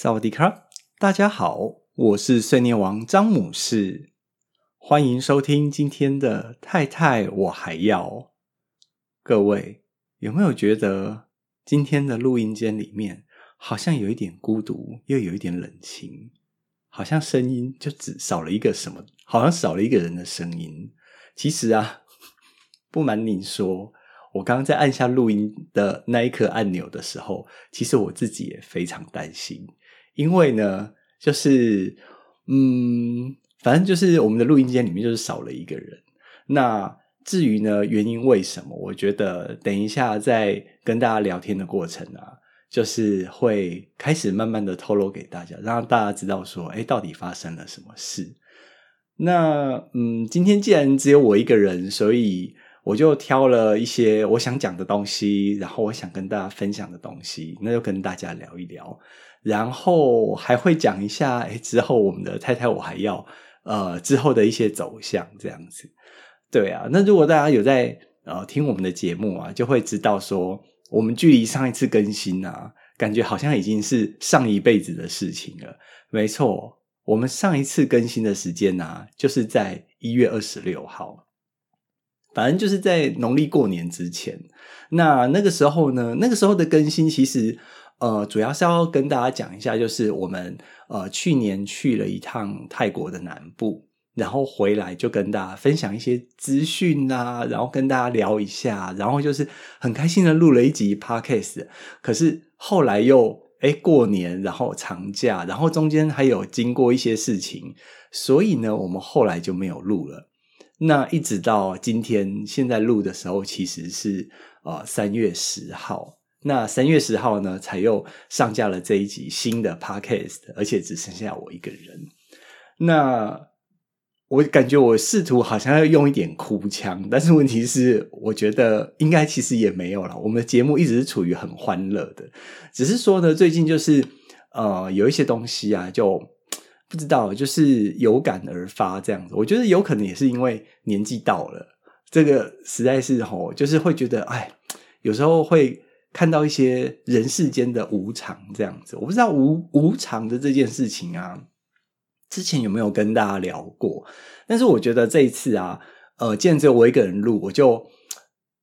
萨瓦迪卡。大家好我是碎念王詹姆士。欢迎收听今天的太太我还要。各位有没有觉得今天的录音间里面好像有一点孤独又有一点冷清？好像声音就只少了一个什么好像少了一个人的声音。其实啊 不瞒您说我刚刚在按下录音的那一刻按钮的时候其实我自己也非常担心。因为呢，就是嗯，反正就是我们的录音间里面就是少了一个人。那至于呢，原因为什么？我觉得等一下在跟大家聊天的过程啊，就是会开始慢慢的透露给大家，让大家知道说，哎，到底发生了什么事。那嗯，今天既然只有我一个人，所以我就挑了一些我想讲的东西，然后我想跟大家分享的东西，那就跟大家聊一聊。然后还会讲一下，诶，之后我们的太太我还要，呃，之后的一些走向这样子。对啊，那如果大家有在呃听我们的节目啊，就会知道说，我们距离上一次更新啊，感觉好像已经是上一辈子的事情了。没错，我们上一次更新的时间啊，就是在一月二十六号，反正就是在农历过年之前。那那个时候呢，那个时候的更新其实。呃，主要是要跟大家讲一下，就是我们呃去年去了一趟泰国的南部，然后回来就跟大家分享一些资讯啊，然后跟大家聊一下，然后就是很开心的录了一集 podcast。可是后来又诶过年，然后长假，然后中间还有经过一些事情，所以呢，我们后来就没有录了。那一直到今天现在录的时候，其实是呃三月十号。那三月十号呢，才又上架了这一集新的 podcast，而且只剩下我一个人。那我感觉我试图好像要用一点哭腔，但是问题是，我觉得应该其实也没有了。我们的节目一直是处于很欢乐的，只是说呢，最近就是呃有一些东西啊，就不知道就是有感而发这样子。我觉得有可能也是因为年纪到了，这个实在是吼，就是会觉得哎，有时候会。看到一些人世间的无常这样子，我不知道无无常的这件事情啊，之前有没有跟大家聊过？但是我觉得这一次啊，呃，既然只有我一个人录，我就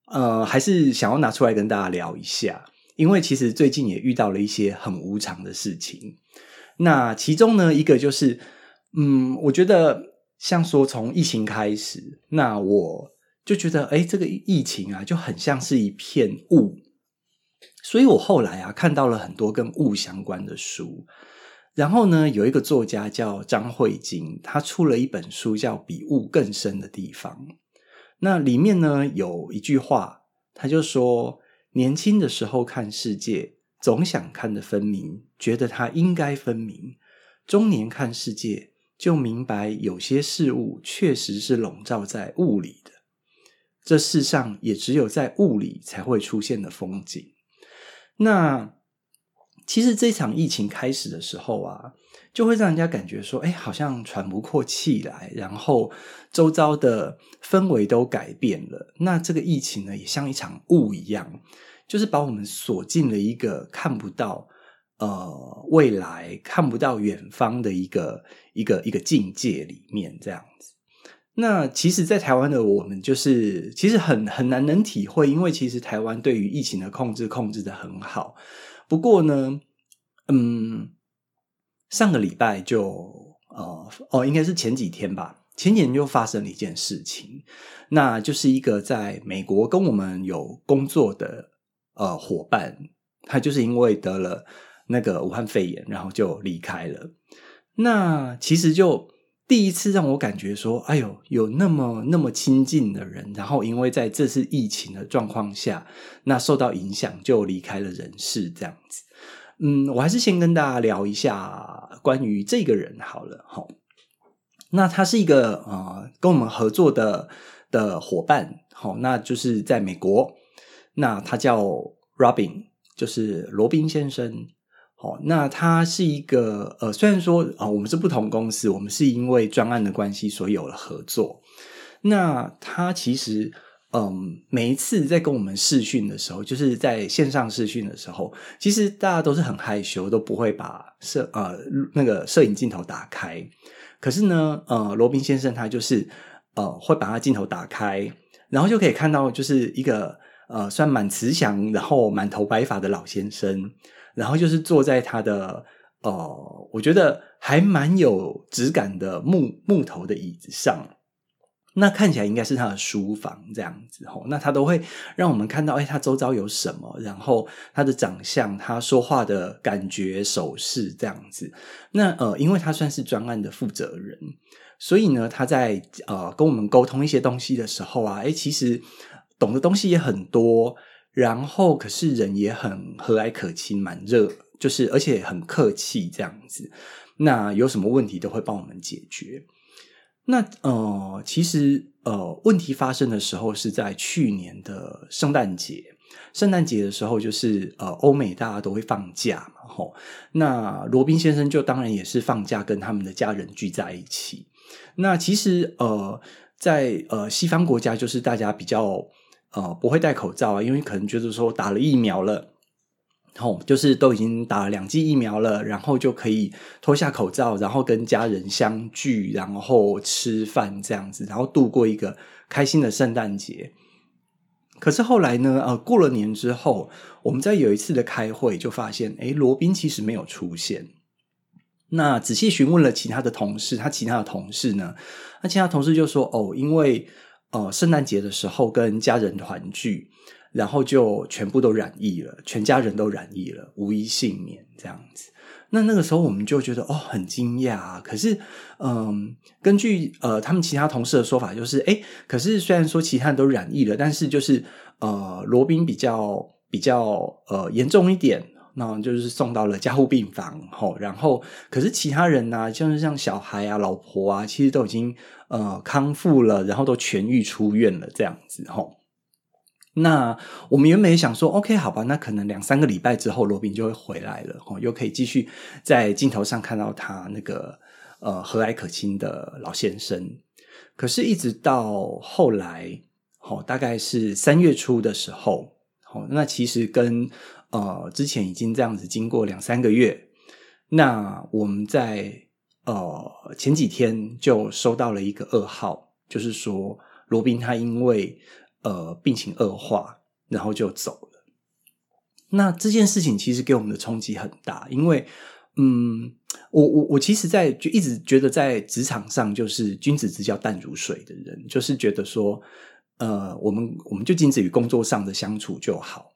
呃还是想要拿出来跟大家聊一下，因为其实最近也遇到了一些很无常的事情。那其中呢，一个就是，嗯，我觉得像说从疫情开始，那我就觉得，哎，这个疫情啊，就很像是一片雾。所以我后来啊看到了很多跟雾相关的书，然后呢，有一个作家叫张慧晶，他出了一本书叫《比雾更深的地方》。那里面呢有一句话，他就说：年轻的时候看世界，总想看得分明，觉得它应该分明；中年看世界，就明白有些事物确实是笼罩在雾里的。这世上也只有在雾里才会出现的风景。那其实这场疫情开始的时候啊，就会让人家感觉说，哎，好像喘不过气来，然后周遭的氛围都改变了。那这个疫情呢，也像一场雾一样，就是把我们锁进了一个看不到呃未来、看不到远方的一个一个一个境界里面，这样子。那其实，在台湾的我们，就是其实很很难能体会，因为其实台湾对于疫情的控制控制的很好。不过呢，嗯，上个礼拜就呃哦，应该是前几天吧，前几天就发生了一件事情，那就是一个在美国跟我们有工作的呃伙伴，他就是因为得了那个武汉肺炎，然后就离开了。那其实就。第一次让我感觉说，哎呦，有那么那么亲近的人，然后因为在这次疫情的状况下，那受到影响就离开了人世，这样子。嗯，我还是先跟大家聊一下关于这个人好了，齁。那他是一个呃，跟我们合作的的伙伴，齁，那就是在美国，那他叫 Robin，就是罗宾先生。哦，那他是一个呃，虽然说啊、我们是不同公司，我们是因为专案的关系，所以有了合作。那他其实，嗯、每一次在跟我们视讯的时候，就是在线上视讯的时候，其实大家都是很害羞，都不会把摄呃那个摄影镜头打开。可是呢，呃，罗宾先生他就是呃会把他镜头打开，然后就可以看到就是一个呃算蛮慈祥，然后满头白发的老先生。然后就是坐在他的呃，我觉得还蛮有质感的木木头的椅子上，那看起来应该是他的书房这样子吼。那他都会让我们看到，哎，他周遭有什么，然后他的长相，他说话的感觉、手势这样子。那呃，因为他算是专案的负责人，所以呢，他在呃跟我们沟通一些东西的时候啊，哎，其实懂的东西也很多。然后，可是人也很和蔼可亲，蛮热，就是而且很客气这样子。那有什么问题都会帮我们解决。那呃，其实呃，问题发生的时候是在去年的圣诞节。圣诞节的时候，就是呃，欧美大家都会放假嘛，吼。那罗宾先生就当然也是放假，跟他们的家人聚在一起。那其实呃，在呃西方国家，就是大家比较。呃，不会戴口罩啊，因为可能觉得说打了疫苗了，然后就是都已经打了两剂疫苗了，然后就可以脱下口罩，然后跟家人相聚，然后吃饭这样子，然后度过一个开心的圣诞节。可是后来呢，呃，过了年之后，我们在有一次的开会就发现，诶，罗宾其实没有出现。那仔细询问了其他的同事，他其他的同事呢，那其他同事就说，哦，因为。呃，圣诞节的时候跟家人团聚，然后就全部都染疫了，全家人都染疫了，无一幸免这样子。那那个时候我们就觉得哦，很惊讶啊。可是，嗯、根据呃他们其他同事的说法，就是诶，可是虽然说其他人都染疫了，但是就是呃罗宾比较比较呃严重一点。那就是送到了加护病房，吼，然后可是其他人呢、就是像小孩啊、老婆啊，其实都已经呃康复了，然后都痊愈出院了，这样子，吼。那我们原本也想说，OK，好吧，那可能两三个礼拜之后，罗宾就会回来了，吼，又可以继续在镜头上看到他那个呃和蔼可亲的老先生。可是，一直到后来，吼，大概是三月初的时候，那其实跟呃，之前已经这样子经过两三个月，那我们在呃前几天就收到了一个噩耗，就是说罗宾他因为呃病情恶化，然后就走了。那这件事情其实给我们的冲击很大，因为嗯，我我我其实在就一直觉得在职场上就是君子之交淡如水的人，就是觉得说呃我们我们就仅止于工作上的相处就好。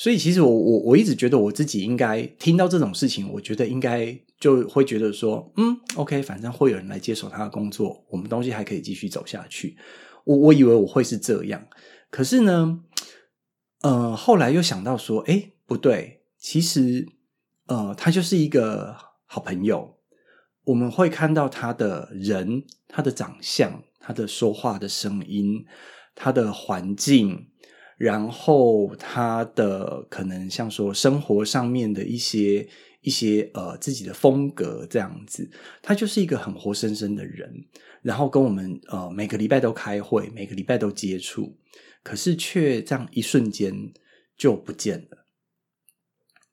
所以，其实我我我一直觉得我自己应该听到这种事情，我觉得应该就会觉得说，嗯，OK，反正会有人来接手他的工作，我们东西还可以继续走下去。我我以为我会是这样，可是呢，呃，后来又想到说，诶，不对，其实，呃，他就是一个好朋友，我们会看到他的人，他的长相，他的说话的声音，他的环境。然后他的可能像说生活上面的一些一些呃自己的风格这样子，他就是一个很活生生的人，然后跟我们呃每个礼拜都开会，每个礼拜都接触，可是却这样一瞬间就不见了。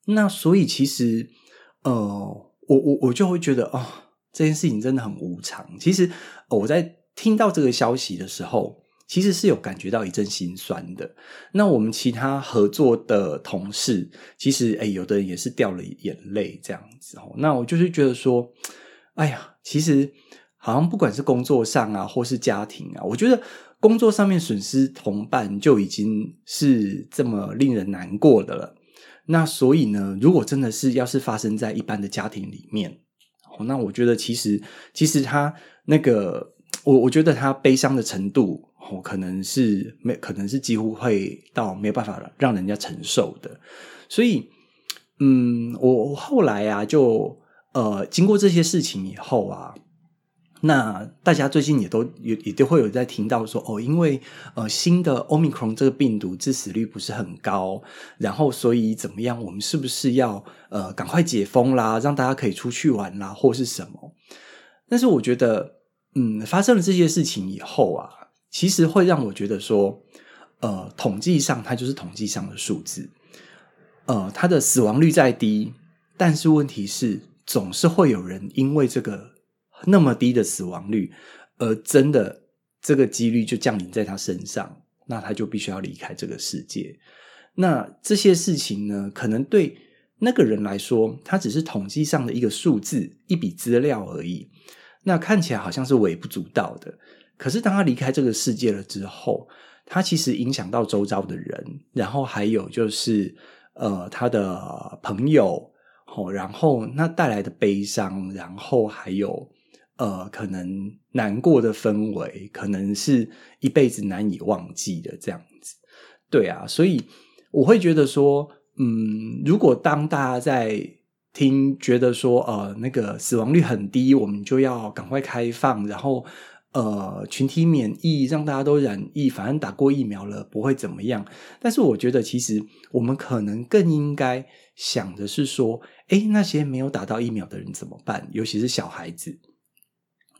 那所以其实呃我我我就会觉得哦，这件事情真的很无常。其实我在听到这个消息的时候。其实是有感觉到一阵心酸的。那我们其他合作的同事，其实诶，有的人也是掉了眼泪这样子哦。那我就是觉得说，哎呀，其实好像不管是工作上啊，或是家庭啊，我觉得工作上面损失同伴就已经是这么令人难过的了。那所以呢，如果真的是要是发生在一般的家庭里面，那我觉得其实其实他那个我我觉得他悲伤的程度哦，可能是没可能是几乎会到没有办法让人家承受的。所以，嗯，我我后来啊，就呃经过这些事情以后啊。那大家最近也都也也都会有在听到说哦，因为呃新的 Omicron 这个病毒致死率不是很高，然后所以怎么样，我们是不是要呃赶快解封啦，让大家可以出去玩啦，或是什么？但是我觉得，嗯，发生了这些事情以后啊，其实会让我觉得说，呃，统计上它就是统计上的数字，呃，它的死亡率再低，但是问题是总是会有人因为这个。那么低的死亡率，而真的这个几率就降临在他身上，那他就必须要离开这个世界。那这些事情呢，可能对那个人来说，他只是统计上的一个数字、一笔资料而已。那看起来好像是微不足道的，可是当他离开这个世界了之后，他其实影响到周遭的人，然后还有就是呃他的朋友，哦，然后那带来的悲伤，然后还有。呃，可能难过的氛围，可能是一辈子难以忘记的这样子。对啊，所以我会觉得说，嗯，如果当大家在听，觉得说，呃，那个死亡率很低，我们就要赶快开放，然后呃，群体免疫，让大家都染疫，反正打过疫苗了，不会怎么样。但是我觉得，其实我们可能更应该想的是说，诶，那些没有打到疫苗的人怎么办？尤其是小孩子。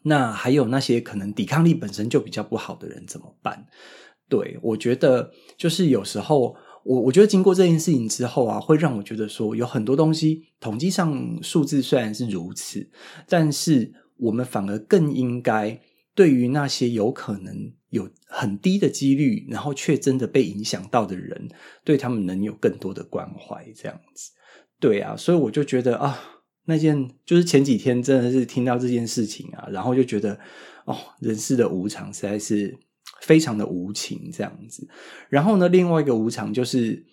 那还有那些可能抵抗力本身就比较不好的人怎么办？对，我觉得就是有时候我我觉得经过这件事情之后啊，会让我觉得说有很多东西统计上数字虽然是如此，但是我们反而更应该对于那些有可能有很低的几率，然后却真的被影响到的人，对他们能有更多的关怀，这样子。对啊，所以我就觉得啊。那件就是前几天真的是听到这件事情啊，然后就觉得哦，人世的无常实在是非常的无情这样子。然后呢，另外一个无常就是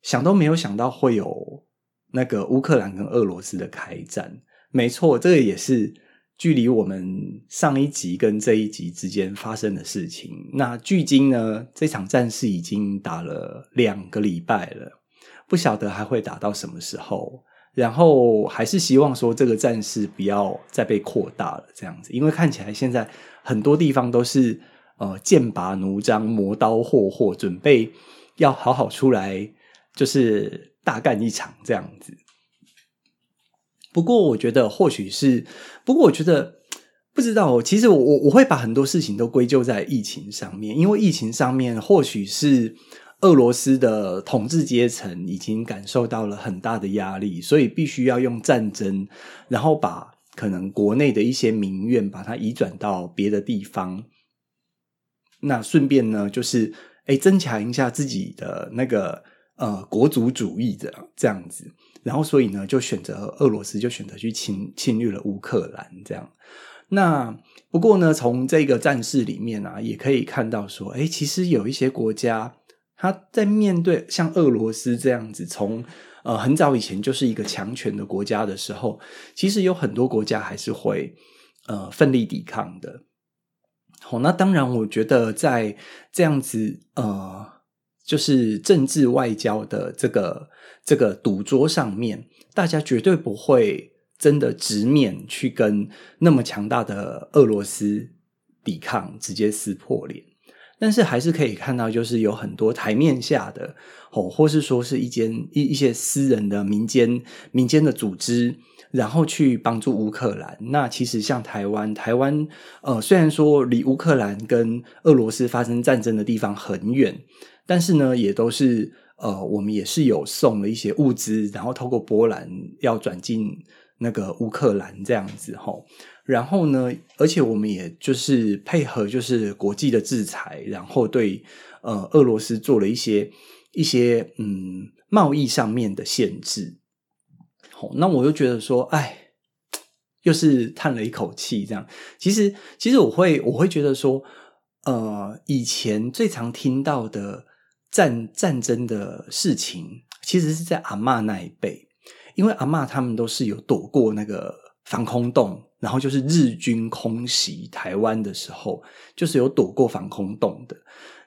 想都没有想到会有那个乌克兰跟俄罗斯的开战。没错，这个也是距离我们上一集跟这一集之间发生的事情。那距今呢，这场战事已经打了两个礼拜了，不晓得还会打到什么时候。然后还是希望说这个战事不要再被扩大了，这样子，因为看起来现在很多地方都是呃剑拔弩张、磨刀霍霍，准备要好好出来，就是大干一场这样子。不过我觉得或许是，不过我觉得不知道，其实我我我会把很多事情都归咎在疫情上面，因为疫情上面或许是。俄罗斯的统治阶层已经感受到了很大的压力，所以必须要用战争，然后把可能国内的一些民怨把它移转到别的地方。那顺便呢，就是诶增强一下自己的那个呃国族主义的这样子。然后所以呢，就选择俄罗斯就选择去侵侵略了乌克兰这样。那不过呢，从这个战事里面啊，也可以看到说，诶其实有一些国家。他在面对像俄罗斯这样子，从呃很早以前就是一个强权的国家的时候，其实有很多国家还是会呃奋力抵抗的。好，那当然，我觉得在这样子呃，就是政治外交的这个这个赌桌上面，大家绝对不会真的直面去跟那么强大的俄罗斯抵抗，直接撕破脸。但是还是可以看到，就是有很多台面下的哦，或是说是一间一一些私人的民间民间的组织，然后去帮助乌克兰。那其实像台湾，台湾呃，虽然说离乌克兰跟俄罗斯发生战争的地方很远，但是呢，也都是呃，我们也是有送了一些物资，然后透过波兰要转进那个乌克兰这样子吼。然后呢，而且我们也就是配合，就是国际的制裁，然后对呃俄罗斯做了一些一些嗯贸易上面的限制。好，那我就觉得说，哎，又是叹了一口气。这样，其实其实我会我会觉得说，呃，以前最常听到的战战争的事情，其实是在阿嬷那一辈，因为阿嬷他们都是有躲过那个。防空洞，然后就是日军空袭台湾的时候，就是有躲过防空洞的。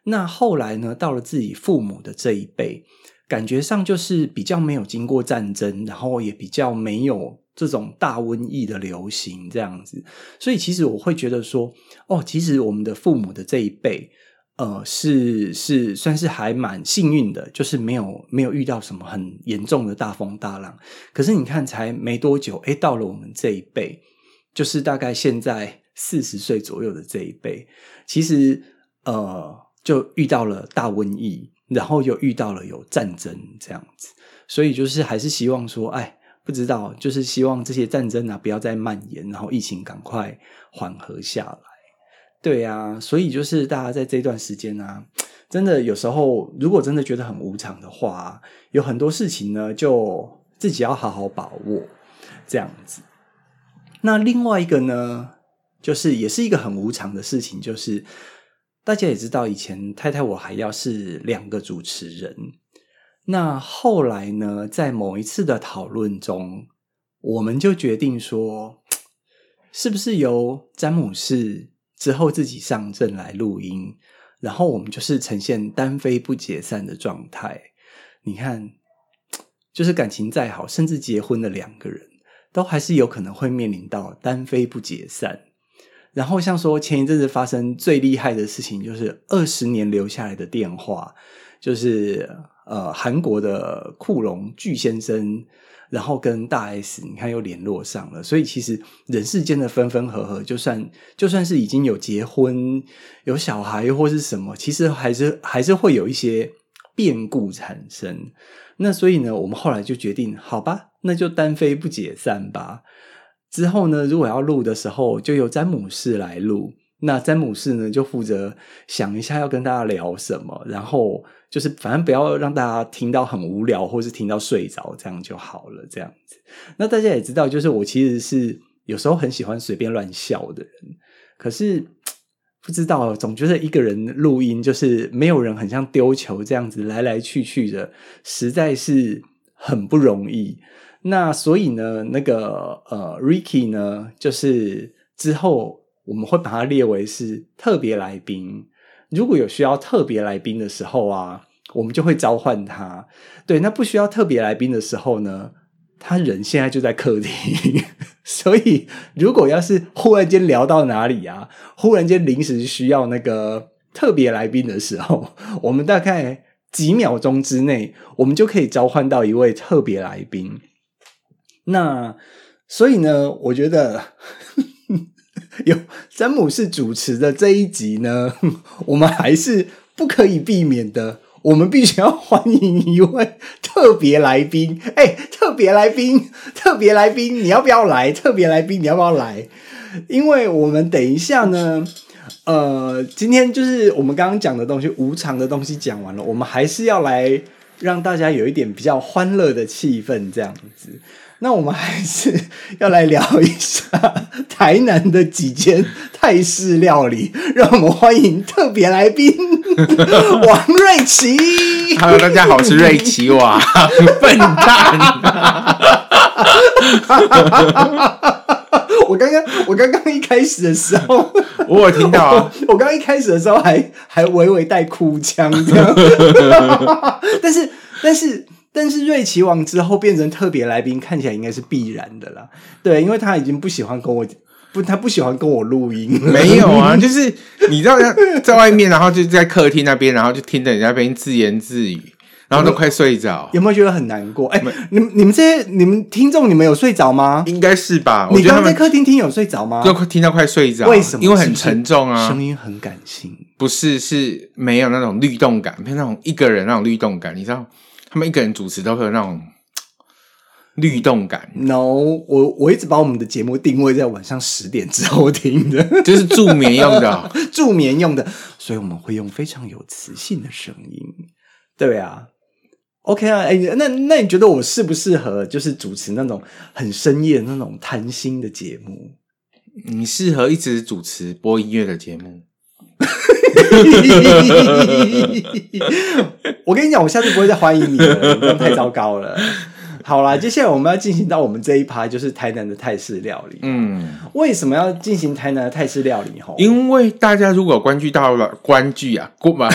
那后来呢，到了自己父母的这一辈，感觉上就是比较没有经过战争，然后也比较没有这种大瘟疫的流行这样子。所以其实我会觉得说，哦，其实我们的父母的这一辈。呃，是是算是还蛮幸运的，就是没有没有遇到什么很严重的大风大浪。可是你看，才没多久，诶，到了我们这一辈，就是大概现在四十岁左右的这一辈，其实呃，就遇到了大瘟疫，然后又遇到了有战争这样子。所以就是还是希望说，哎，不知道，就是希望这些战争啊不要再蔓延，然后疫情赶快缓和下来。对啊，所以就是大家在这段时间啊，真的有时候如果真的觉得很无常的话，有很多事情呢，就自己要好好把握这样子。那另外一个呢，就是也是一个很无常的事情，就是大家也知道，以前太太我还要是两个主持人，那后来呢，在某一次的讨论中，我们就决定说，是不是由詹姆士。之后自己上阵来录音，然后我们就是呈现单飞不解散的状态。你看，就是感情再好，甚至结婚的两个人，都还是有可能会面临到单飞不解散。然后像说前一阵子发生最厉害的事情，就是二十年留下来的电话，就是呃韩国的库龙具先生。然后跟大 S，你看又联络上了，所以其实人世间的分分合合，就算就算是已经有结婚、有小孩或是什么，其实还是还是会有一些变故产生。那所以呢，我们后来就决定，好吧，那就单飞不解散吧。之后呢，如果要录的时候，就由詹姆士来录。那詹姆士呢，就负责想一下要跟大家聊什么，然后就是反正不要让大家听到很无聊，或是听到睡着，这样就好了。这样子，那大家也知道，就是我其实是有时候很喜欢随便乱笑的人，可是不知道，总觉得一个人录音就是没有人很像丢球这样子来来去去的，实在是很不容易。那所以呢，那个呃，Ricky 呢，就是之后。我们会把它列为是特别来宾。如果有需要特别来宾的时候啊，我们就会召唤他。对，那不需要特别来宾的时候呢，他人现在就在客厅。所以，如果要是忽然间聊到哪里啊，忽然间临时需要那个特别来宾的时候，我们大概几秒钟之内，我们就可以召唤到一位特别来宾。那所以呢，我觉得。有詹姆士主持的这一集呢，我们还是不可以避免的，我们必须要欢迎一位特别来宾。哎，特别来宾，特别来宾，你要不要来？特别来宾，你要不要来？因为我们等一下呢，呃，今天就是我们刚刚讲的东西，无常的东西讲完了，我们还是要来让大家有一点比较欢乐的气氛，这样子。那我们还是 要来聊一下台南的几间泰式料理，让我们欢迎特别来宾王瑞琪。Hello，大家好，我是瑞琪哇，笨蛋！我刚刚我刚刚一开始的时候，我有听到啊，我刚刚一开始的时候还还微微带哭腔这样，但是但是。但是瑞奇王之后变成特别来宾，看起来应该是必然的啦。对，因为他已经不喜欢跟我不，他不喜欢跟我录音。没有啊，就是你知道，在外面，然后就在客厅那边，然后就听着人家那边自言自语，然后都快睡着。有没有觉得很难过？哎、欸，你们你们这些你们听众，你们有睡着吗？应该是吧？你刚刚在客厅听有睡着吗？就听到快睡着。为什么？因为很沉重啊，声音很感性。不是，是没有那种律动感，没有那种一个人那种律动感，你知道？他们一个人主持都会有那种律动感。No，我我一直把我们的节目定位在晚上十点之后听的，就是助眠用的，助眠用的，所以我们会用非常有磁性的声音。对啊，OK 啊，哎，那那你觉得我适不适合就是主持那种很深夜那种谈心的节目？你适合一直主持播音乐的节目。我跟你讲，我下次不会再欢迎你了，你这样太糟糕了。好啦，接下来我们要进行到我们这一趴，就是台南的泰式料理。嗯，为什么要进行台南的泰式料理？吼，因为大家如果关注到了关注啊，关关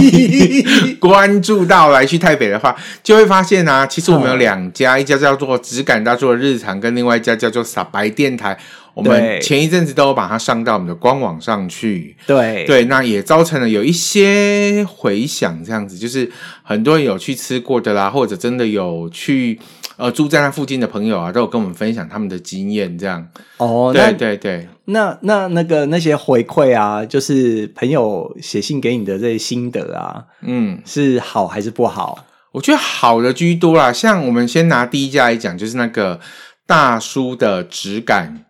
关注到来去台北的话，就会发现啊，其实我们有两家，一家叫做只感大做日常，跟另外一家叫做傻白电台。我们前一阵子都有把它上到我们的官网上去，对。对，那也造成了有一些回响，这样子就是很多人有去吃过的啦，或者真的有去呃住在那附近的朋友啊，都有跟我们分享他们的经验，这样。哦，对对对，那那那个那些回馈啊，就是朋友写信给你的这些心得啊，嗯，是好还是不好？我觉得好的居多啦，像我们先拿第一家来讲，就是那个大叔的质感。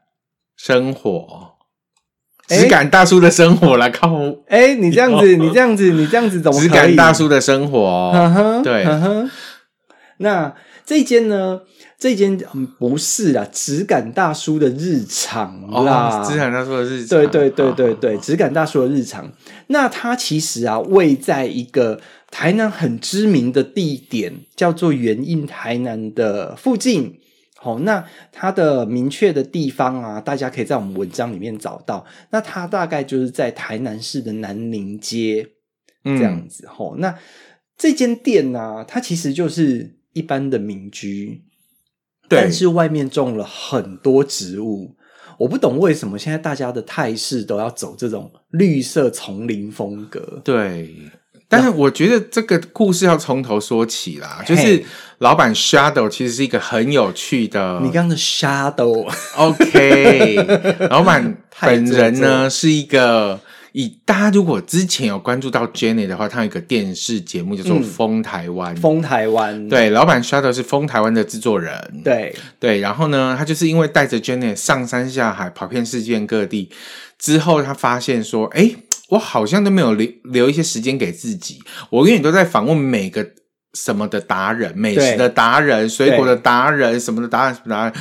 生活，质感大叔的生活来靠！哎、欸，你这样子，你这样子，你这样子怎么？质感大叔的生活，呵呵对，那这间呢？这间不是啦，质感大叔的日常啦，质、哦、感大叔的日常，对对对对对，质感大叔的日常。那它其实啊，位在一个台南很知名的地点，叫做元印台南的附近。好，那它的明确的地方啊，大家可以在我们文章里面找到。那它大概就是在台南市的南宁街这样子。吼、嗯，那这间店呢、啊，它其实就是一般的民居，但是外面种了很多植物。我不懂为什么现在大家的态势都要走这种绿色丛林风格。对。但是我觉得这个故事要从头说起啦，就是老板 Shadow 其实是一个很有趣的。你刚刚的 Shadow，OK，老板本人呢是一个以大家如果之前有关注到 Jenny 的话，他有一个电视节目叫做《风台湾》，风台湾，对，老板 Shadow 是风台湾的制作人，对。对，然后呢，他就是因为带着 Jenny 上山下海，跑遍世界各地之后，他发现说，哎。我好像都没有留留一些时间给自己，我永远都在访问每个什么的达人，美食的达人，水果的达人，什么的达人，什么达人。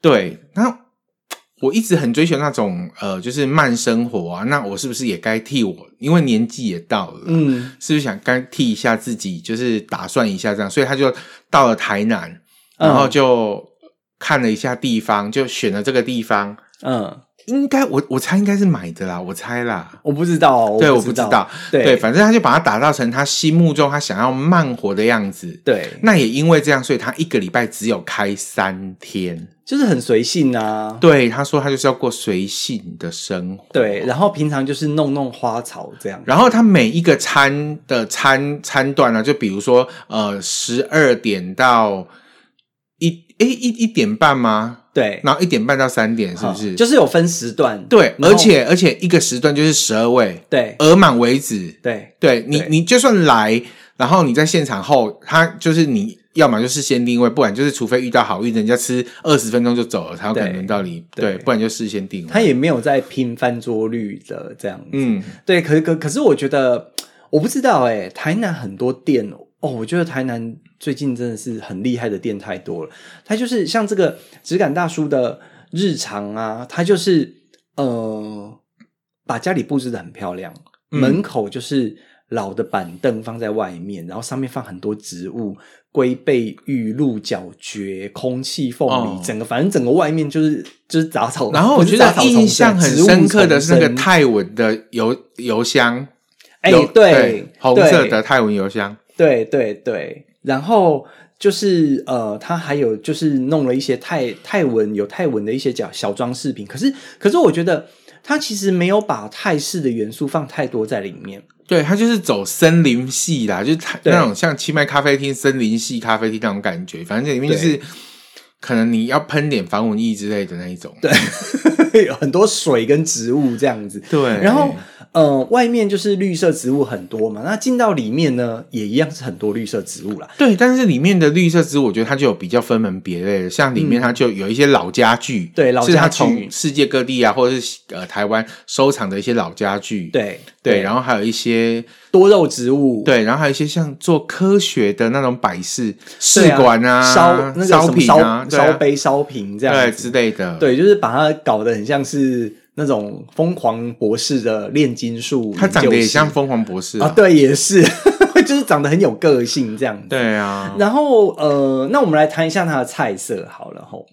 对，那我一直很追求那种呃，就是慢生活啊。那我是不是也该替我，因为年纪也到了，嗯，是不是想该替一下自己，就是打算一下这样？所以他就到了台南，然后就看了一下地方，就选了这个地方，嗯。应该我我猜应该是买的啦，我猜啦，我不知道，哦，对，我不知道，对，对，反正他就把它打造成他心目中他想要慢活的样子，对，那也因为这样，所以他一个礼拜只有开三天，就是很随性啊。对，他说他就是要过随性的生活，对，然后平常就是弄弄花草这样，然后他每一个餐的餐餐段呢，就比如说呃十二点到一诶一一点半吗？对，然后一点半到三点是不是？就是有分时段。对，而且而且一个时段就是十二位，对，额满为止。对，对你你就算来，然后你在现场后，他就是你要么就是先定位，不然就是除非遇到好运，人家吃二十分钟就走了，才有可能到你。对，不然就事先定位。他也没有在拼翻桌率的这样子。嗯，对，可是可可是我觉得我不知道哎，台南很多店哦，我觉得台南。最近真的是很厉害的店太多了，它就是像这个质感大叔的日常啊，他就是呃把家里布置的很漂亮，嗯，门口就是老的板凳放在外面，然后上面放很多植物，龟背玉、鹿角蕨、空气凤梨，哦，整个反正整个外面就是就是杂草。然后我觉得印象很深刻的是那个泰文的邮邮箱，哎，欸，对，红色的泰文邮箱，对对对。然后就是呃，他还有就是弄了一些泰泰文有泰文的一些小小装饰品，可是可是我觉得他其实没有把泰式的元素放太多在里面。对，它就是走森林系啦，就是那种像清迈咖啡厅森林系咖啡厅那种感觉，反正这里面就是可能你要喷点防蚊液之类的那一种。对，有很多水跟植物这样子。对，然后。呃，外面就是绿色植物很多嘛，那进到里面呢，也一样是很多绿色植物啦。对，但是里面的绿色植物，我觉得它就有比较分门别类的，像里面它就有一些老家具，嗯、对，老家具。是它从世界各地啊，或者是呃台湾收藏的一些老家具，对对，然后还有一些多肉植物，对，然后还有一些像做科学的那种摆饰试管啊，烧那个烧瓶啊，烧杯、烧瓶这样对之类的，对，就是把它搞得很像是。那种疯狂博士的炼金术，他长得也像疯狂博士啊，对，也是，就是长得很有个性这样子。对啊。然后呃，那我们来谈一下它的菜色好了吼。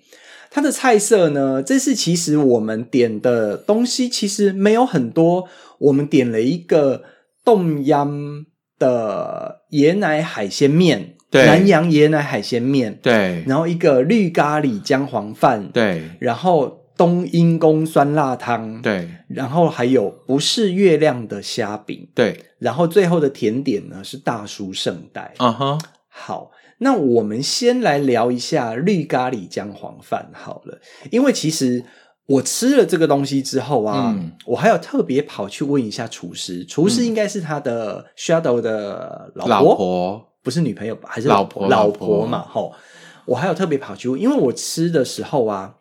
它的菜色呢，这是其实我们点的东西其实没有很多，我们点了一个冻央的椰奶海鲜面。对，南洋椰奶海鲜面，对，然后一个绿咖喱姜黄饭，对，然后冬阴功酸辣汤，对，然后还有不是月亮的虾饼，对，然后最后的甜点呢是大叔圣代，啊哈，好，那我们先来聊一下绿咖喱姜黄饭好了，因为其实我吃了这个东西之后啊，嗯、我还有特别跑去问一下厨师，厨师应该是他的 Shadow 的老婆。老婆不是女朋友吧？还是老婆？老婆嘛，吼！我还有特别跑去问，因为我吃的时候啊，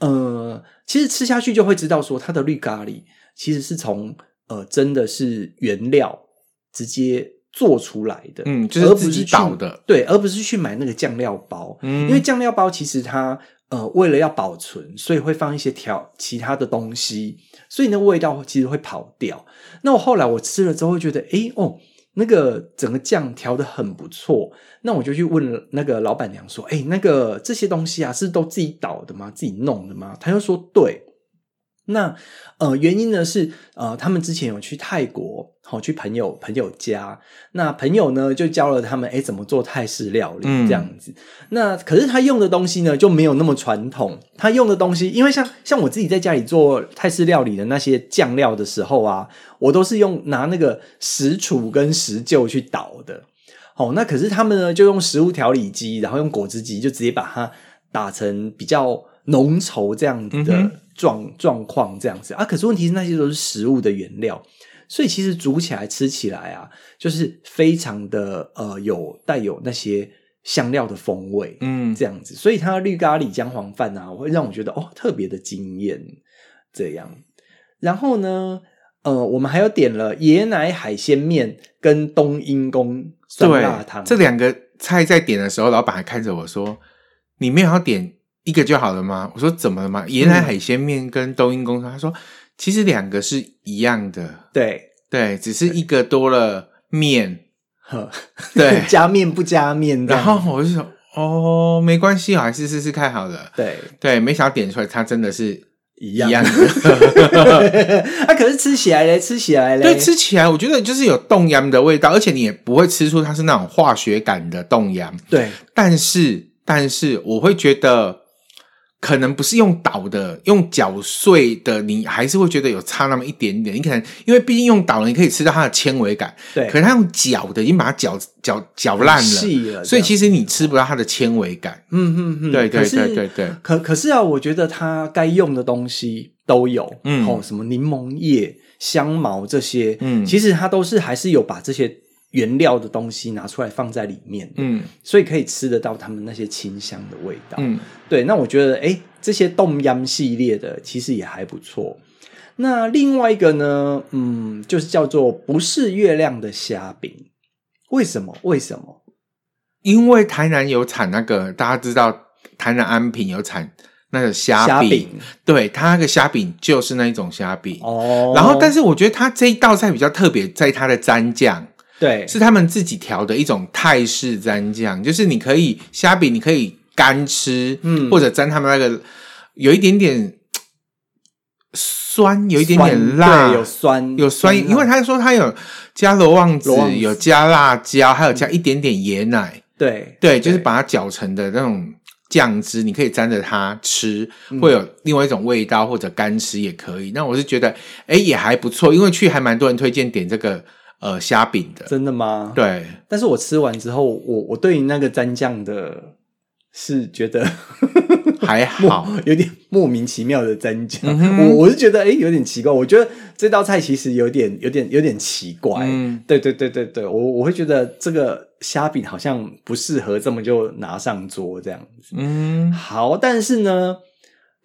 呃，其实吃下去就会知道说，它的绿咖喱其实是从呃，真的是原料直接做出来的，嗯，就是自己倒的，对，而不是去买那个酱料包，嗯，因为酱料包其实它呃，为了要保存，所以会放一些调其他的东西，所以那味道其实会跑掉。那我后来我吃了之后，会觉得，哎，哦。那个整个酱调的很不错，那我就去问那个老板娘说：“哎，那个这些东西啊，是都自己倒的吗？自己弄的吗？”她就说：“对。”那呃，原因呢是呃，他们之前有去泰国，好、哦、去朋友朋友家，那朋友呢就教了他们哎怎么做泰式料理这样子。嗯、那可是他用的东西呢就没有那么传统，他用的东西，因为像像我自己在家里做泰式料理的那些酱料的时候啊，我都是用拿那个石杵跟石臼去捣的。好、哦，那可是他们呢就用食物调理机，然后用果汁机就直接把它打成比较浓稠这样子的。嗯状状况这样子啊，可是问题是那些都是食物的原料，所以其实煮起来吃起来啊，就是非常的呃有带有那些香料的风味，嗯，这样子，所以它的绿咖喱姜黄饭啊，会让我觉得哦特别的惊艳这样。然后呢，呃，我们还有点了椰奶海鲜面跟冬阴功酸辣汤，这两个菜在点的时候，老板还看着我说：“你没有要点？”一个就好了吗？我说怎么了吗？椰奶海鲜面跟冬阴功，他说其实两个是一样的，对对，只是一个多了面，呵对，加面不加面。然后我就说哦，没关系，我还是试试看好了。对对，没想到点出来，它真的是一样的。啊，可是吃起来嘞，吃起来嘞，对，吃起来我觉得就是有冻奄的味道，而且你也不会吃出它是那种化学感的冻奄。对，但是但是我会觉得。可能不是用捣的，用搅碎的，你还是会觉得有差那么一点点。你可能因为毕竟用捣了，你可以吃到它的纤维感。对，可是它用搅的，已经把它搅搅搅烂了，细了，所以其实你吃不到它的纤维感。嗯嗯嗯，对对对对对。可可是啊，我觉得它该用的东西都有。嗯，哦，什么柠檬叶、香茅这些，嗯，其实它都是还是有把这些。原料的东西拿出来放在里面，嗯，所以可以吃得到他们那些清香的味道，嗯，对。那我觉得，哎，这些冻央系列的其实也还不错。那另外一个呢，嗯，就是叫做不是月亮的虾饼。为什么？为什么？因为台南有产那个，大家知道台南安平有产那个虾饼，虾饼对，它那个虾饼就是那一种虾饼哦。然后，但是我觉得它这一道菜比较特别，在它的蘸酱。对，是他们自己调的一种泰式蘸酱，就是你可以虾饼，你可以干吃，嗯，或者沾他们那个有一点点酸，有一点点辣，对，有酸，有酸，因为他说他有加罗旺子，子有加辣椒，还有加一点点椰奶，对，对，就是把它搅成的那种酱汁，你可以沾着它吃，会有另外一种味道，或者干吃也可以。那我是觉得，哎，也还不错，因为去还蛮多人推荐点这个。呃，虾饼的，真的吗？对，但是我吃完之后，我我对于那个蘸酱的，是觉得还好，有点莫名其妙的蘸酱。嗯、我我是觉得，哎、欸，有点奇怪。我觉得这道菜其实有点、有点、有点奇怪。嗯，对对对对对，我我会觉得这个虾饼好像不适合这么就拿上桌这样子。嗯，好，但是呢。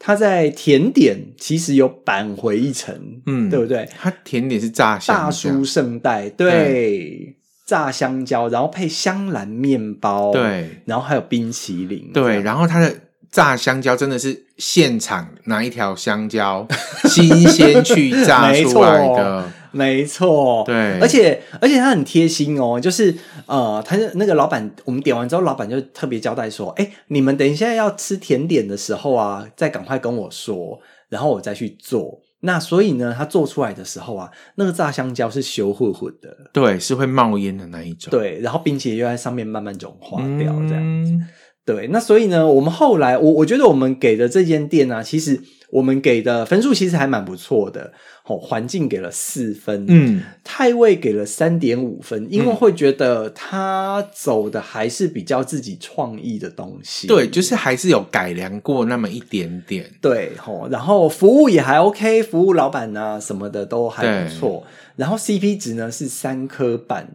它在甜点其实有扳回一城，嗯，对不对？它甜点是炸香蕉，大叔圣代，对，对。炸香蕉，然后配香兰面包，对，然后还有冰淇淋，对，然后它的炸香蕉真的是现场拿一条香蕉新鲜去炸出来的，没错，对，而且而且他很贴心哦，就是呃，他那个老板，我们点完之后，老板就特别交代说，哎，你们等一下要吃甜点的时候啊，再赶快跟我说，然后我再去做。那所以呢，他做出来的时候啊，那个炸香蕉是羞混混的，对，是会冒烟的那一种，对，然后并且又在上面慢慢融化掉，这样子。嗯。对，那所以呢，我们后来，我我觉得我们给的这间店呢、啊，其实我们给的分数其实还蛮不错的。哦，环境给了四分，嗯，太位给了三点五分，因为会觉得他走的还是比较自己创意的东西。对，就是还是有改良过那么一点点。对，吼，然后服务也还 OK，服务老板啊什么的都还不错。然后 CP 值呢是三颗半，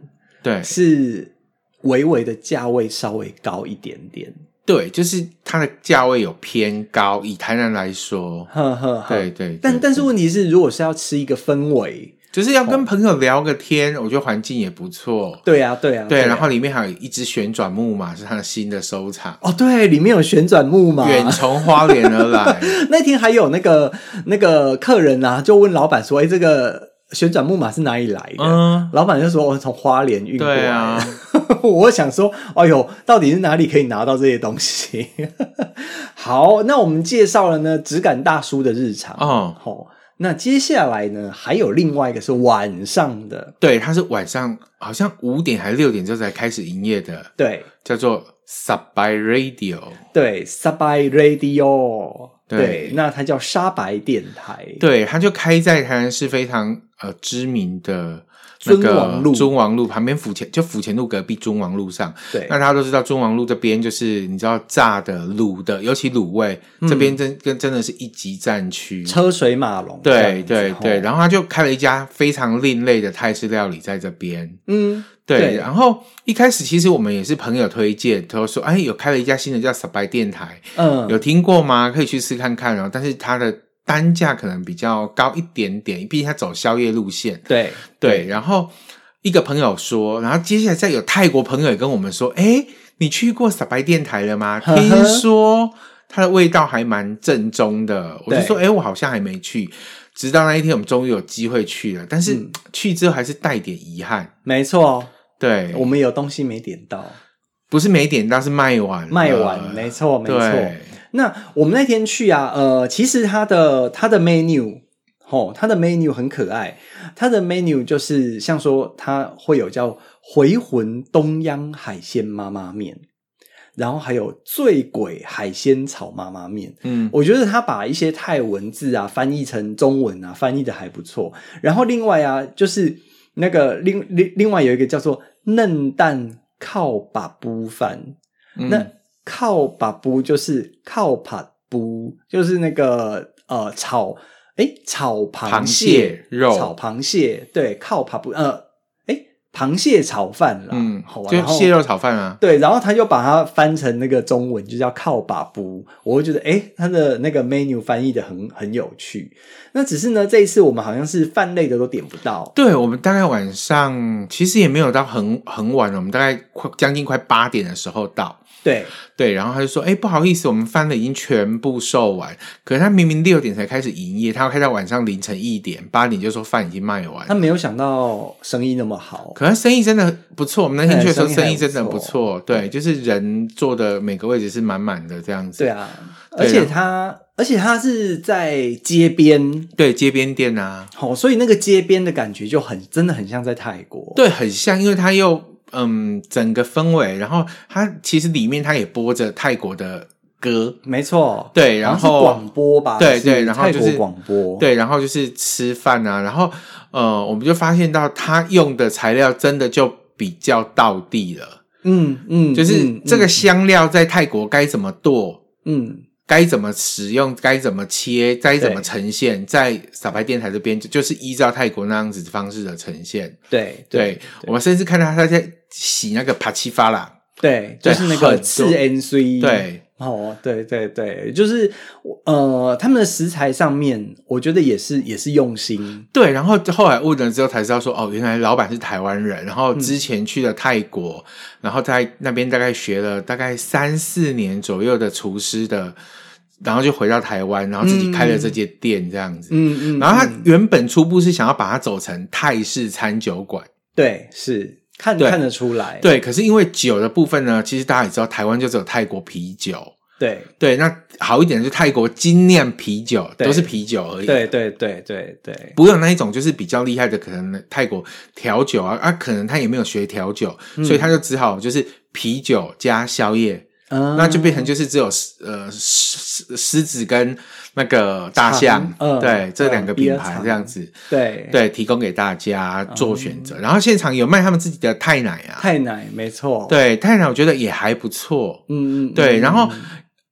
对，是。微微的价位稍微高一点点，对，就是它的价位有偏高，以台南来说，呵呵呵，对对，对。但但是问题是，如果是要吃一个氛围，就是要跟朋友聊个天，哦、我觉得环境也不错。对啊，对啊，对。然后里面还有一只旋转木马，是它的新的收藏。哦，对，里面有旋转木马，远从花莲而来。那天还有那个那个客人啊，就问老板说：“哎，这个旋转木马是哪里来的？”嗯，老板就说：“我从花莲运过来。” 我想说，哎呦，到底是哪里可以拿到这些东西？好，那我们介绍了呢，质感大叔的日常。哦，好，那接下来呢，还有另外一个是晚上的，对，它是晚上，好像五点还是六点之后才开始营业的，对，叫做 Sabai Radio，对，Sabai Radio，对，对，那它叫沙白电台，对，它就开在台南市非常呃知名的。尊王路，尊王路旁边府前就府前路隔壁中王路上。对，那大家都知道中王路这边就是你知道炸的、卤的，尤其卤味、嗯、这边真跟真的是一级战区，车水马龙。对对对，然后他就开了一家非常另类的泰式料理在这边。嗯，对，然后一开始其实我们也是朋友推荐，他说：“哎，有开了一家新的叫 Sabai 电台，嗯，有听过吗？可以去试看看然后。”但是他的。单价可能比较高一点点，毕竟他走宵夜路线。对对，然后一个朋友说，然后接下来再有泰国朋友也跟我们说：“哎，你去过傻白电台了吗？听说它的味道还蛮正宗的。”我就说：“哎，我好像还没去。”直到那一天，我们终于有机会去了，但是、嗯、去之后还是带点遗憾。没错，对，我们有东西没点到，不是没点到，是卖完，卖完，没错，没错。那我们那天去啊，呃，其实它的它的 menu，哦，它的 menu 很可爱。它的 menu 就是像说，它会有叫回魂东央海鲜妈妈面，然后还有醉鬼海鲜炒妈妈面。嗯，我觉得他把一些泰文字啊翻译成中文啊，翻译的还不错。然后另外啊，就是那个另另另外有一个叫做嫩蛋靠把布饭，嗯、那。靠把布就是靠把布，就是那个呃炒诶炒螃蟹，肉，炒螃蟹对靠把布呃诶螃蟹炒饭啦，嗯，好就蟹肉炒饭啊，对，然后他就把它翻成那个中文，就叫靠把布，我会觉得诶他的那个 menu 翻译的很很有趣。那只是呢，这一次我们好像是饭类的都点不到，对，我们大概晚上其实也没有到很很晚了，我们大概快将近快八点的时候到。对对，然后他就说：“哎，不好意思，我们饭的已经全部售完。可是他明明六点才开始营业，他要开到晚上凌晨一点，八点就说饭已经卖完。他没有想到生意那么好，可是生意真的不错。我们那天去的时候，生意真的不错。对，就是人坐的每个位置是满满的这样子。对啊，而且他，而且他是在街边，对，街边店啊。好，所以那个街边的感觉就很，真的很像在泰国。对，很像，因为他又。嗯，整个氛围，然后它其实里面它也播着泰国的歌，没错，对，然后广播吧，对对，然后就是广播，对，然后就是吃饭啊，然后呃，我们就发现到他用的材料真的就比较到地了，嗯嗯，就是这个香料在泰国该怎么剁，嗯。该怎么使用，该怎么切，该怎么呈现，在傻白电台这边就就是依照泰国那样子的方式的呈现。对对，对，我们甚至看到他在洗那个帕奇发啦，对，就是那个次 NC，对。哦，对对对，就是呃，他们的食材上面，我觉得也是也是用心。对，然后后来问了之后才知道说，哦，原来老板是台湾人，然后之前去了泰国，嗯、然后在那边大概学了大概三四年左右的厨师的然后就回到台湾，然后自己开了这间店这样子。嗯嗯，然后他原本初步是想要把它走成泰式餐酒馆，对，是看看得出来。对，可是因为酒的部分呢，其实大家也知道，台湾就只有泰国啤酒。对。对，那好一点的是泰国精酿啤酒，都是啤酒而已。对对对对对，不用那一种就是比较厉害的，可能泰国调酒啊啊，可能他也没有学调酒，嗯、所以他就只好就是啤酒加宵夜，嗯、那就变成就是只有呃狮狮子跟那个大象，嗯、对这两个品牌这样子，对。对，提供给大家做选择。嗯、然后现场有卖他们自己的泰奶啊，泰奶没错，对泰奶我觉得也还不错，嗯嗯，对，然后。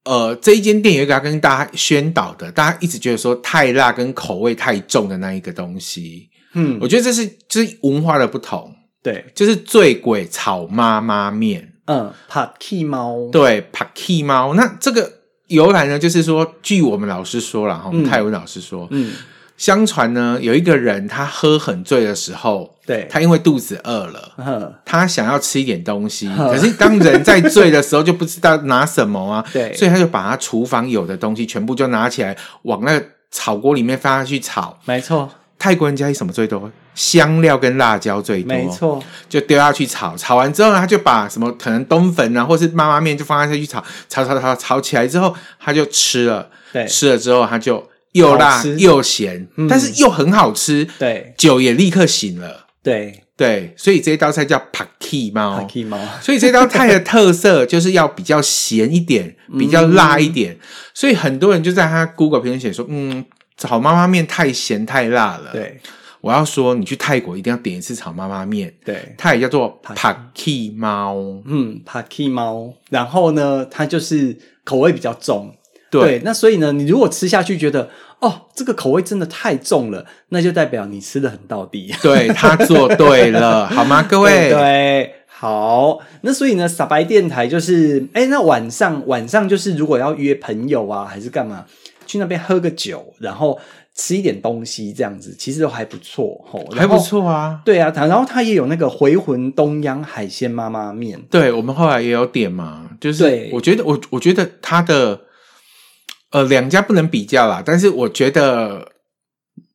呃，这一间店有一个要跟大家宣导的，大家一直觉得说太辣跟口味太重的那一个东西，嗯，我觉得这是就是文化的不同，对，就是醉鬼炒妈妈面，嗯，帕奇猫，对，帕奇猫，那这个由来呢，就是说，据我们老师说了哈，泰文老师说，嗯。嗯相传呢，有一个人他喝很醉的时候，对，他因为肚子饿了，他想要吃一点东西，可是当人在醉的时候就不知道拿什么啊，对，所以他就把他厨房有的东西全部就拿起来往那个炒锅里面放下去炒。没错，泰国人家里什么最多？香料跟辣椒最多。没错，就丢下去炒，炒完之后呢，他就把什么可能冬粉啊，或是妈妈面就放下去炒，炒炒炒炒起来之后，他就吃了。对，吃了之后他就。又辣又咸，嗯、但是又很好吃。对，酒也立刻醒了。对对，所以这一道菜叫帕奇猫。帕奇猫，所以这道菜的特色就是要比较咸一点，比较辣一点。嗯、所以很多人就在他 Google 评论写说：“嗯，炒妈妈面太咸太辣了。”对，我要说，你去泰国一定要点一次炒妈妈面。对，它也叫做 Paki 猫。嗯，，Paki 猫。然后呢，它就是口味比较重。对，对，那所以呢，你如果吃下去觉得哦，这个口味真的太重了，那就代表你吃的很到底。对，他做对了，好吗，各位？对，对，好。那所以呢，傻白电台就是，哎，那晚上晚上就是，如果要约朋友啊，还是干嘛，去那边喝个酒，然后吃一点东西，这样子其实都还不错，吼，还不错啊。对啊，然后他也有那个回魂东阳海鲜妈妈面，对我们后来也有点嘛，就是我觉得我我觉得他的。呃，两家不能比较啦，但是我觉得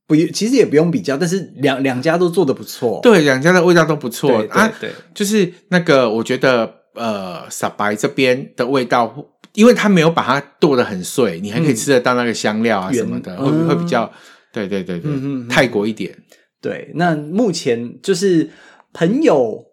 不，其实也不用比较，但是两两家都做的不错，对，两家的味道都不错，啊，对，就是那个我觉得呃，傻白这边的味道，因为它没有把它剁得很碎，你还可以吃得到那个香料啊什么的，嗯、会会比较，对对对对，泰国一点。对，那目前就是朋友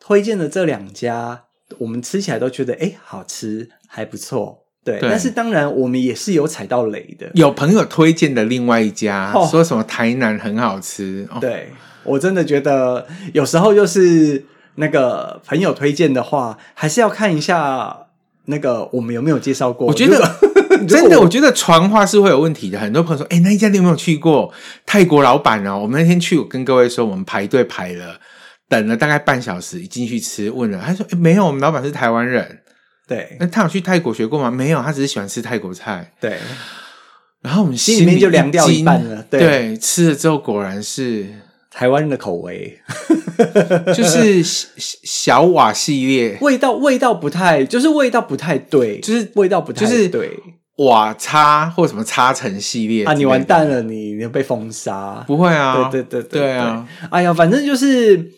推荐的这两家，我们吃起来都觉得哎，好吃，还不错。对，对但是当然我们也是有踩到雷的。有朋友推荐的另外一家，哦、说什么台南很好吃。哦、对，我真的觉得有时候就是那个朋友推荐的话，还是要看一下那个我们有没有介绍过。我觉得 真的，我觉得传话是会有问题的。很多朋友说：“哎，那一家你有没有去过？泰国老板哦，我们那天去，我跟各位说，我们排队排了，等了大概半小时，一进去吃，问了，他说：哎，没有，我们老板是台湾人。”对，那他有去泰国学过吗？没有，他只是喜欢吃泰国菜。对，然后我们心里，面就凉掉一半了。对，对，吃了之后果然是台湾人的口味，就是小瓦系列，味道味道不太，就是味道不太对，就是味道不太就是对。瓦叉或什么叉城系列啊，你完蛋了，你你要被封杀？不会啊，对对对对，对啊！哎呀，反正就是。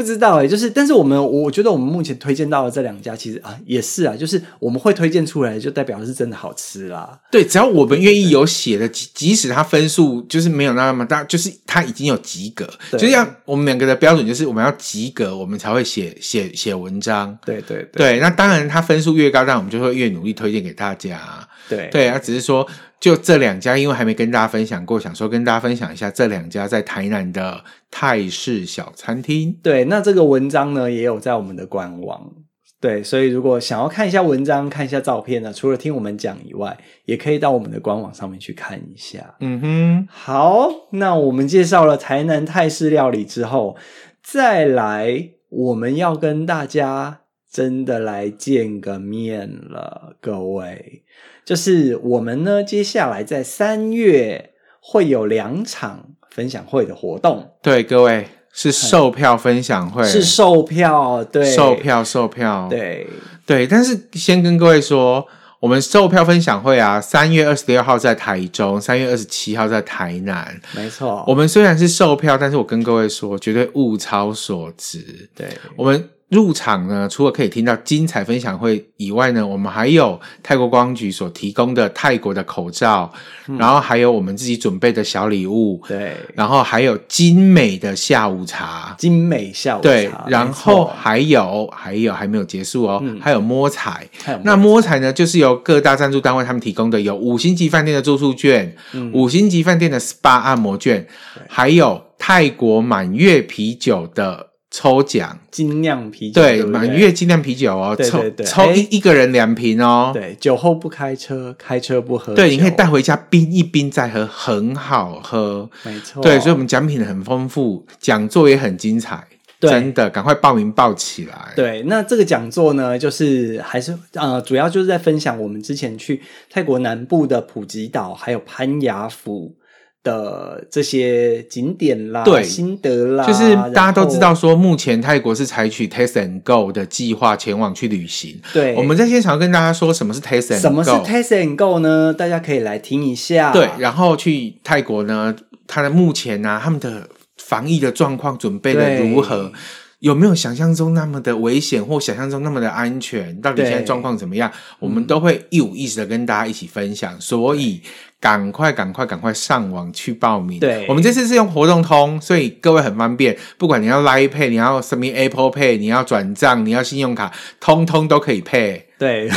不知道哎、欸，就是，但是我们我觉得我们目前推荐到的这两家，其实啊也是啊，就是我们会推荐出来，就代表是真的好吃啦。对，只要我们愿意有写的，即即使它分数就是没有那么大，就是它已经有及格，对就像我们两个的标准就是我们要及格，我们才会写写写文章。对对对，对，那当然它分数越高，那我们就会越努力推荐给大家。对对啊，只是说就这两家，因为还没跟大家分享过，想说跟大家分享一下这两家在台南的泰式小餐厅。对，那这个文章呢也有在我们的官网。对，所以如果想要看一下文章、看一下照片呢，除了听我们讲以外，也可以到我们的官网上面去看一下。嗯哼，好，那我们介绍了台南泰式料理之后，再来我们要跟大家真的来见个面了，各位。就是我们呢，接下来在三月会有两场分享会的活动。对，各位是售票分享会，是售票，对，售票，售票，对，对。但是先跟各位说，我们售票分享会啊，三月二十六号在台中，三月二十七号在台南。没错，我们虽然是售票，但是我跟各位说，绝对物超所值。对，我们。入场呢，除了可以听到精彩分享会以外呢，我们还有泰国光局所提供的泰国的口罩，嗯、然后还有我们自己准备的小礼物，对，然后还有精美的下午茶，精美下午茶，对，然后还有还有还没有结束哦，嗯、还有摸彩，那摸彩呢，就是由各大赞助单位他们提供的，有五星级饭店的住宿券，嗯、五星级饭店的 SPA 按摩券，还有泰国满月啤酒的。抽奖精酿啤酒，对，满月精酿啤酒哦，对对对，抽抽一一个人两瓶哦，对，酒后不开车，开车不喝，对，你可以带回家冰一冰再喝，很好喝，没错，对，所以我们奖品很丰富，讲座也很精彩，真的，赶快报名报起来。对，那这个讲座呢，就是还是呃，主要就是在分享我们之前去泰国南部的普吉岛，还有攀牙府。的这些景点啦，对，心得啦，就是大家都知道说，目前泰国是采取 Test and Go 的计划前往去旅行。对，我们在现场跟大家说什么是 Test and Go，什么是 Test and Go 呢？大家可以来听一下。对，然后去泰国呢，它的目前呢、啊，他们的防疫的状况准备的如何？有没有想象中那么的危险，或想象中那么的安全？到底现在状况怎么样？我们都会一五一十的跟大家一起分享。所以。赶快，赶快，赶快上网去报名！对，我们这次是用活动通，所以各位很方便。不管你要 Line Pay，你要什么 Apple Pay，你要转账，你要信用卡，通通都可以 Pay。对，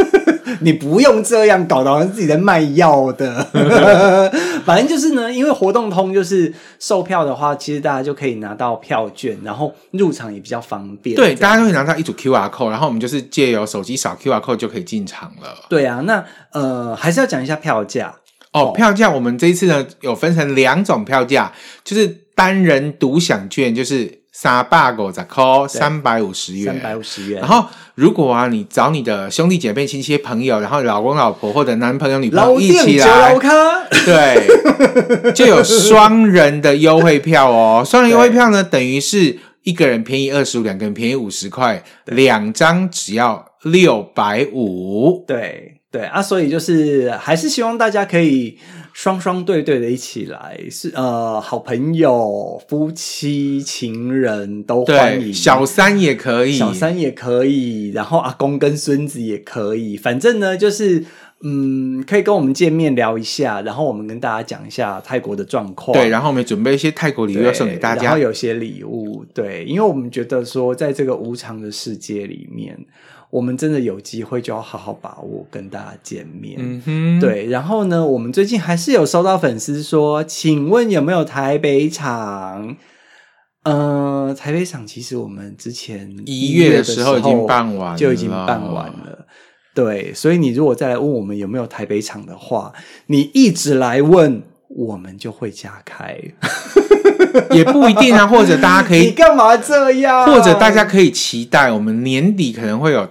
你不用这样搞，到自己在卖药的。反正就是呢，因为活动通就是售票的话，其实大家就可以拿到票券，然后入场也比较方便。对，大家都可以拿到一组 QR code，然后我们就是借由手机扫 QR code 就可以进场了。对啊，那呃，还是要讲一下票价。哦，票价我们这一次呢有分成两种票价，就是单人独享券，就是三百五十块，三百五十元，三百五十元。然后如果啊，你找你的兄弟姐妹、亲戚朋友，然后老公老婆或者男朋友女朋友一起来，对，就有双人的优惠票哦。双人优惠票呢，等于是一个人便宜二十五，两个人便宜五十块，两张只要六百五。对。对啊，所以就是还是希望大家可以双双对对的一起来，是呃，好朋友、夫妻、情人都欢迎，小三也可以，小三也可以，然后阿公跟孙子也可以，反正呢就是嗯，可以跟我们见面聊一下，然后我们跟大家讲一下泰国的状况，对，然后我们准备一些泰国礼物要送给大家，然后有些礼物，对，因为我们觉得说在这个无常的世界里面。我们真的有机会就要好好把握，跟大家见面。嗯哼，对。然后呢，我们最近还是有收到粉丝说，请问有没有台北场？呃，台北场其实我们之前一月的时候已经办完，就已经办完了。对，所以你如果再来问我们有没有台北场的话，你一直来问，我们就会加开。也不一定啊，或者大家可以，你干嘛这样？或者大家可以期待，我们年底可能会有。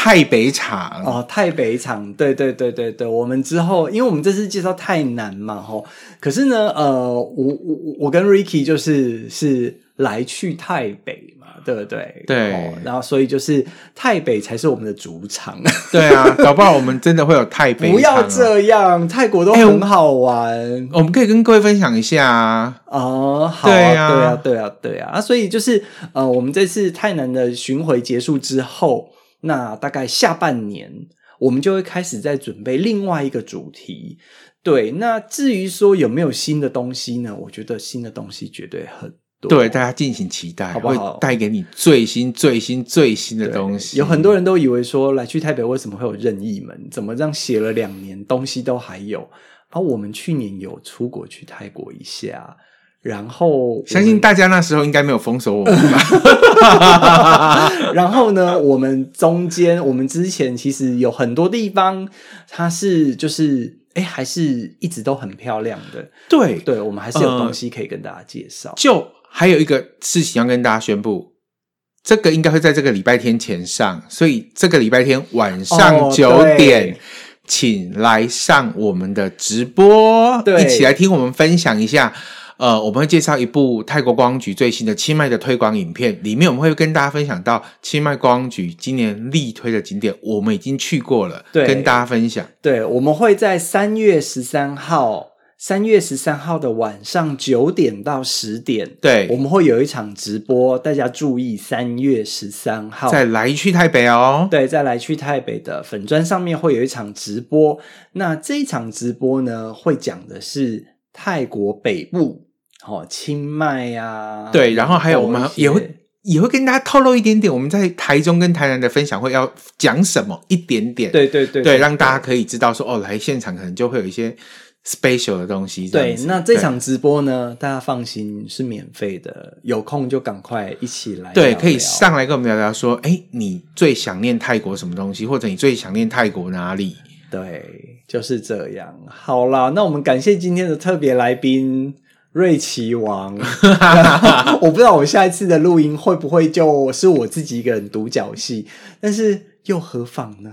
泰北场。哦，泰北场，对对对对对，我们之后，因为我们这次介绍太南嘛，吼，可是呢，呃，我我我跟 Ricky 就是是来去泰北嘛，对不对？对，哦，然后所以就是泰北才是我们的主场，对啊，搞不好我们真的会有泰北场，不要这样，泰国都很好玩，欸，我们可以跟各位分享一下啊，哦，好啊，对啊，对啊，对啊，对啊，啊，所以就是呃，我们这次太南的巡回结束之后。那大概下半年，我们就会开始在准备另外一个主题。对，那至于说有没有新的东西呢？我觉得新的东西绝对很多。对，大家敬请期待，好不好？会带给你最新、最新、最新的东西。有很多人都以为说，来去台北为什么会有任意门？怎么这样写了两年，东西都还有？而我们去年有出国去泰国一下。然后，相信大家那时候应该没有封锁我们吧？然后呢，我们中间，我们之前其实有很多地方，它是就是，哎，还是一直都很漂亮的。对，对，我们还是有东西可以跟大家介绍。呃，就还有一个事情要跟大家宣布，这个应该会在这个礼拜天前上，所以这个礼拜天晚上九点。哦请来上我们的直播，对，一起来听我们分享一下。呃，我们会介绍一部泰国观光局最新的清迈的推广影片，里面我们会跟大家分享到清迈观光局今年力推的景点，我们已经去过了，对，跟大家分享。对，我们会在三月十三号。三月十三号的晚上九点到十点，对，我们会有一场直播，大家注意，三月十三号再来去台北哦。对，再来去台北的粉砖上面会有一场直播。那这一场直播呢，会讲的是泰国北部，哦，清迈呀、啊，对，然后还有我们也会也会跟大家透露一点点，我们在台中跟台南的分享会要讲什么一点点，对对对，对，对，让大家可以知道说，哦，来现场可能就会有一些。special 的东西，对，那这场直播呢，大家放心是免费的，有空就赶快一起来聊聊，对，可以上来跟我们聊聊，说，哎、欸，你最想念泰国什么东西，或者你最想念泰国哪里？对，就是这样。好啦，那我们感谢今天的特别来宾瑞奇王，我不知道我下一次的录音会不会就是我自己一个人独角戏，但是又何妨呢？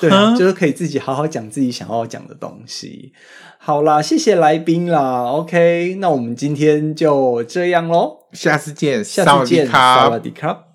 对啊，就是可以自己好好讲自己想要讲的东西。好啦，谢谢来宾啦。OK，那我们今天就这样喽，下次见，下次见，萨瓦迪卡。